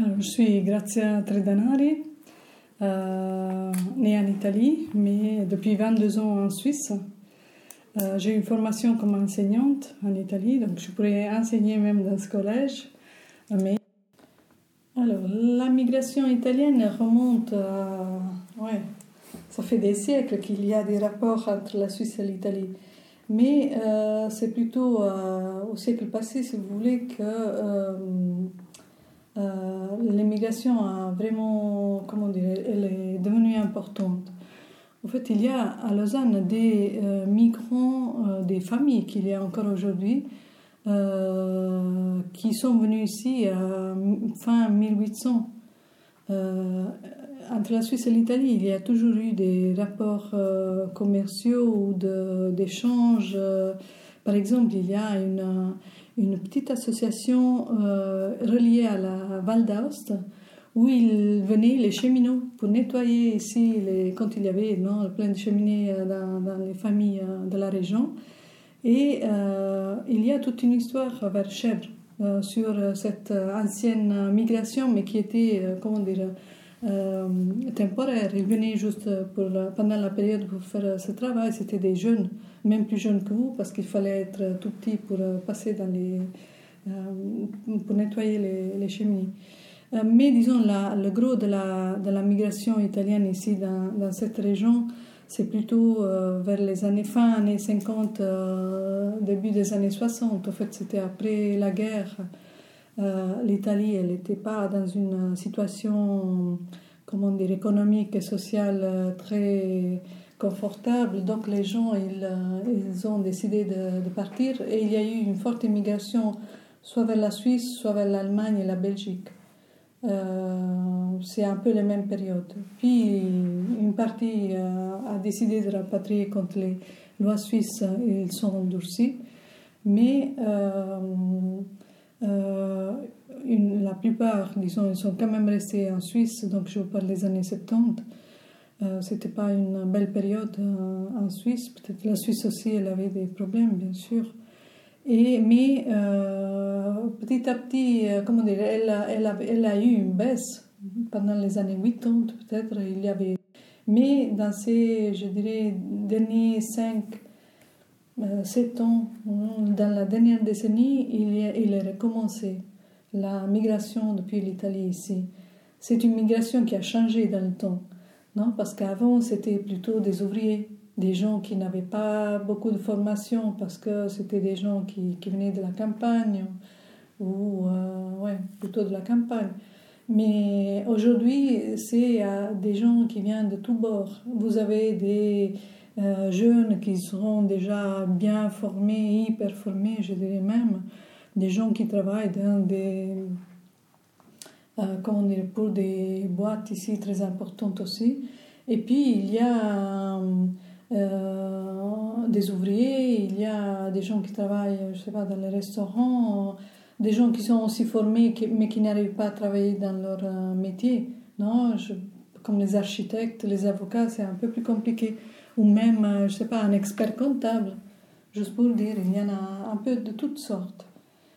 Alors, je suis Grazia Tredanari, euh, née en Italie, mais depuis 22 ans en Suisse. Euh, j'ai une formation comme enseignante en Italie, donc je pourrais enseigner même dans ce collège. Mais alors, la migration italienne remonte à. Ouais, ça fait des siècles qu'il y a des rapports entre la Suisse et l'Italie. Mais euh, c'est plutôt euh, au siècle passé, si vous voulez, que euh, l'immigration a vraiment, comment dire, elle est devenue importante. En fait, il y a à Lausanne des migrants, des familles qu'il y a encore aujourd'hui, qui sont venus ici à fin 1800 entre la Suisse et l'Italie, il y a toujours eu des rapports commerciaux ou d'échanges. Par exemple, il y a une, une petite association euh, reliée à la Val d'Aoste où ils venaient, les cheminots, pour nettoyer ici, les, quand il y avait non, plein de cheminées dans, dans les familles de la région. Et il y a toute une histoire vers Chèvre sur cette ancienne migration, mais qui était, comment dire, euh, temporaire. Ils venaient juste pour pendant la période pour faire ce travail. C'était des jeunes, même plus jeunes que vous, parce qu'il fallait être tout petit pour passer dans les, euh, pour nettoyer les, les cheminées. Euh, mais disons, la, le gros de la, de la migration italienne ici dans, dans cette région, c'est plutôt vers les années fin années 50, début des années 60. En fait, c'était après la guerre. Euh, L'Italie, elle n'était pas dans une situation, comment dire, économique et sociale euh, très confortable. Donc les gens, ils, euh, ils ont décidé de, partir et il y a eu une forte immigration soit vers la Suisse, soit vers l'Allemagne et la Belgique. C'est un peu la même période. Puis une partie a décidé de rapatrier contre les lois suisses, ils sont endurcis. Mais euh, la plupart, disons, ils sont quand même restés en Suisse, donc je vous parle des années 70. Euh, C'était pas une belle période euh, en Suisse. Peut-être la Suisse aussi, elle avait des problèmes, bien sûr. Et, mais euh, petit à petit, comment dire, elle a, elle, a, elle a eu une baisse pendant les années 80, peut-être. Il y avait, mais dans ces, je dirais, derniers 5 euh, sept ans, dans la dernière décennie, il, y recommencé la migration depuis l'Italie ici. C'est une migration qui a changé dans le temps, non? Parce qu'avant, c'était plutôt des ouvriers, des gens qui n'avaient pas beaucoup de formation parce que c'était des gens qui, qui, venaient de la campagne ou euh, ouais, plutôt de la campagne. Mais aujourd'hui, c'est euh, des gens qui viennent de tous bords. Vous avez des euh, jeunes qui seront déjà bien formés, hyper formés, je dirais même, des gens qui travaillent dans des, euh, comment dire, pour des boîtes ici très importantes aussi. Et puis il y a euh, des ouvriers, il y a des gens qui travaillent, je sais pas, dans les restaurants, des gens qui sont aussi formés mais qui n'arrivent pas à travailler dans leur métier. Non, comme les architectes, les avocats, c'est un peu plus compliqué ou même, euh, je sais pas, un expert comptable. Juste pour dire, il y en a un peu de toutes sortes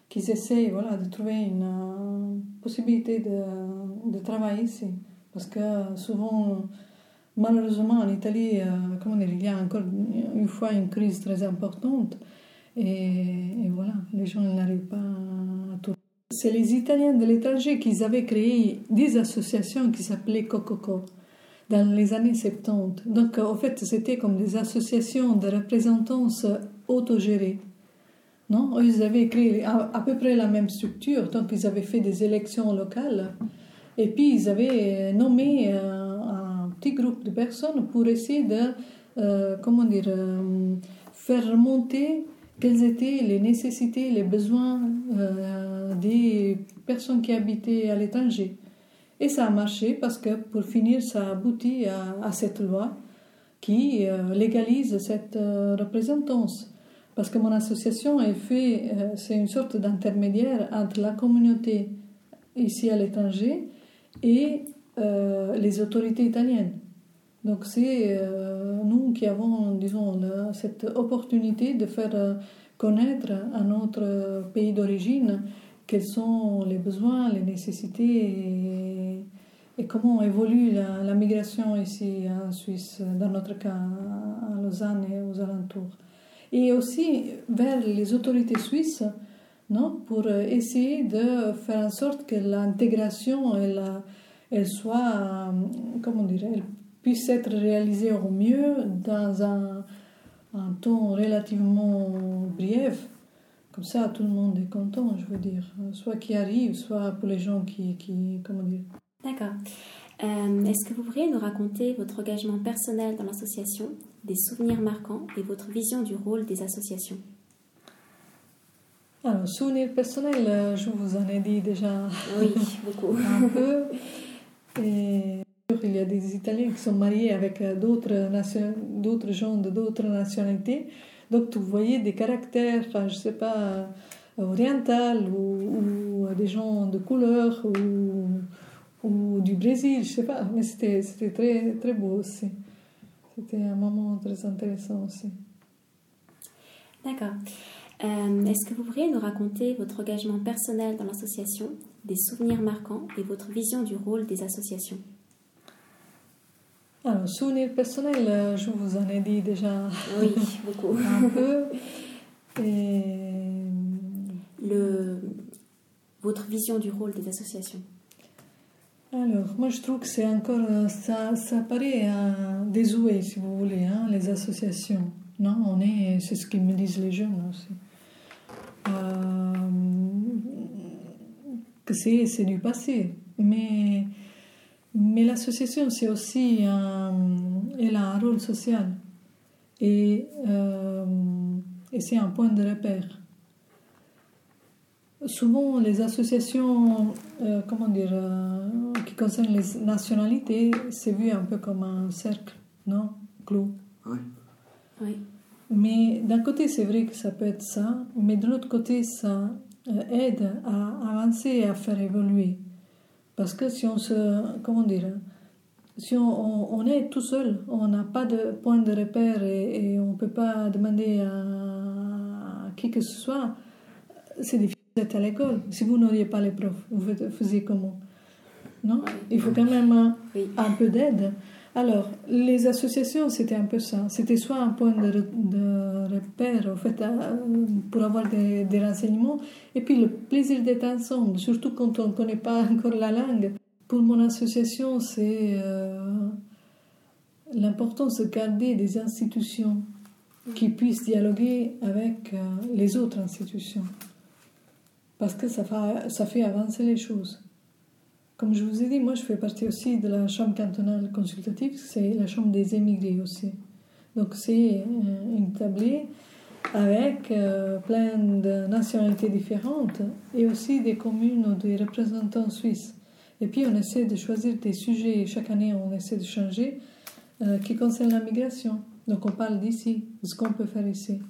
qui essaient voilà, de trouver une euh, possibilité de, de travail ici. Parce que souvent, malheureusement, en Italie, euh, comment dire, il y a encore une fois une crise très importante. Et, et voilà, les gens n'arrivent pas à tout. C'est les Italiens de l'étranger qui avaient créé des associations qui s'appelaient Cococo dans les années 70. Donc, en fait, c'était comme des associations de représentants autogérés. Non ils avaient créé à, peu près la même structure, donc ils avaient fait des élections locales et puis ils avaient nommé un, petit groupe de personnes pour essayer de, euh, comment dire, euh, faire remonter quelles étaient les nécessités, les besoins euh, des personnes qui habitaient à l'étranger. Et ça a marché parce que pour finir, ça aboutit à, à cette loi qui euh, légalise cette euh, représentance. Parce que mon association est fait, euh, c'est une sorte d'intermédiaire entre la communauté ici à l'étranger et les autorités italiennes. Donc c'est nous qui avons, disons, cette opportunité de faire connaître à notre pays d'origine quels sont les besoins, les nécessités et, comment évolue la, migration ici en Suisse, dans notre cas à Lausanne et aux alentours? Et aussi vers les autorités suisses non, pour essayer de faire en sorte que l'intégration elle, soit, comment dire, puisse être réalisée au mieux dans un, un temps relativement bref comme ça, tout le monde est content, je veux dire. Soit qui arrive, soit pour les gens qui. qui comment dire. D'accord. Euh, est-ce que vous pourriez nous raconter votre engagement personnel dans l'association, des souvenirs marquants et votre vision du rôle des associations? Alors, souvenirs personnels, euh, je vous en ai dit déjà. Oui, beaucoup. un peu. Et il y a des Italiens qui sont mariés avec euh, d'autres, gens de d'autres nationalités. Donc, vous voyez des caractères, je ne sais pas, oriental ou, des gens de couleur ou, ou, du Brésil, je ne sais pas. Mais c'était, c'était très, très beau aussi. C'était un moment très intéressant aussi. D'accord. Euh, est-ce que vous pourriez nous raconter votre engagement personnel dans l'association, des souvenirs marquants et votre vision du rôle des associations? Alors, souvenirs personnels, euh, je vous en ai dit déjà oui, beaucoup. un peu. Et... Le... Votre vision du rôle des associations? Alors, moi je trouve que c'est encore. Euh, ça, ça paraît désuet, si vous voulez, hein, les associations. Non, on est. C'est ce qu'ils me disent les jeunes aussi. Euh, que c'est du passé. Mais mais l'association, c'est aussi un, elle a un rôle social et, euh, et c'est un point de repère. Souvent, les associations, euh, comment dire, euh, qui concernent les nationalités, c'est vu un peu comme un cercle, non Clou. Oui. oui. Mais d'un côté, c'est vrai que ça peut être ça, mais de l'autre côté, ça aide à avancer et à faire évoluer. Parce que si on se. Comment dire Si on, on, est tout seul, on n'a pas de point de repère et, on ne peut pas demander à, qui que ce soit, c'est difficile d'être à l'école. Si vous n'auriez pas les profs, vous faisiez comment? Non? Il faut quand même un peu d'aide. Alors, les associations, c'était un peu ça. C'était soit un point de, de repère, en fait, pour avoir des, des, renseignements, et puis le plaisir d'être ensemble, surtout quand on ne connaît pas encore la langue. Pour mon association, c'est euh, l'importance de garder des institutions qui puissent dialoguer avec euh, les autres institutions. Parce que ça fait, avancer les choses. Comme je vous ai dit, moi je fais partie aussi de la chambre cantonale consultative, c'est la chambre des émigrés aussi. Donc c'est euh, une tablée avec euh, plein de nationalités différentes et aussi des communes ou des représentants suisses. Et puis on essaie de choisir des sujets, chaque année on essaie de changer, euh, qui concernent la migration. Donc on parle d'ici, de ce qu'on peut faire ici.